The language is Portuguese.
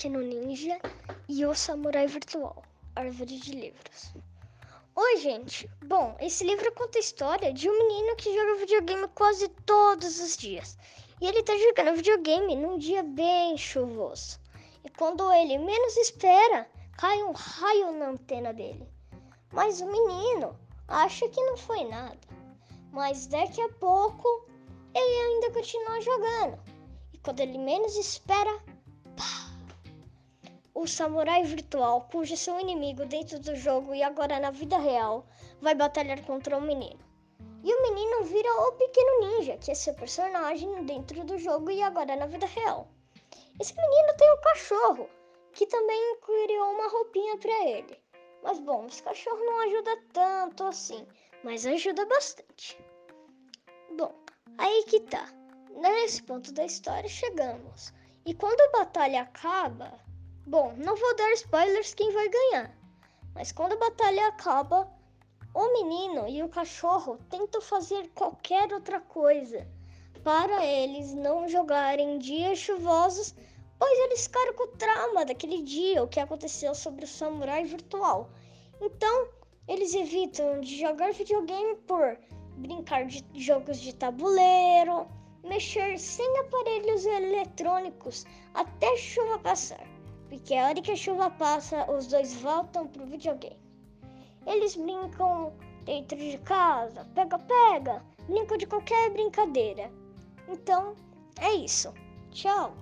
Pequeno Ninja e o Samurai Virtual, Árvore de Livros. Oi, gente. Bom, esse livro conta a história de um menino que joga videogame quase todos os dias. E ele tá jogando videogame num dia bem chuvoso. E quando ele menos espera, cai um raio na antena dele. Mas o menino acha que não foi nada. Mas daqui a pouco ele ainda continua jogando. E quando ele menos espera! O samurai virtual, cujo seu inimigo dentro do jogo e agora na vida real, vai batalhar contra o menino. E o menino vira o pequeno ninja, que é seu personagem dentro do jogo e agora na vida real. Esse menino tem um cachorro, que também criou uma roupinha para ele. Mas bom, esse cachorro não ajuda tanto assim, mas ajuda bastante. Bom, aí que tá. Nesse ponto da história chegamos. E quando a batalha acaba, bom, não vou dar spoilers quem vai ganhar. Mas quando a batalha acaba, o menino e o cachorro tentam fazer qualquer outra coisa para eles não jogarem dias chuvosos, pois eles ficaram com o trauma daquele dia, o que aconteceu sobre o samurai virtual. Então, eles evitam de jogar videogame por brincar de jogos de tabuleiro, mexer sem aparelhos eletrônicos até chuva passar. Porque a hora que a chuva passa, os dois voltam pro videogame. Eles brincam dentro de casa, pega-pega, brincam de qualquer brincadeira. Então, é isso. Tchau!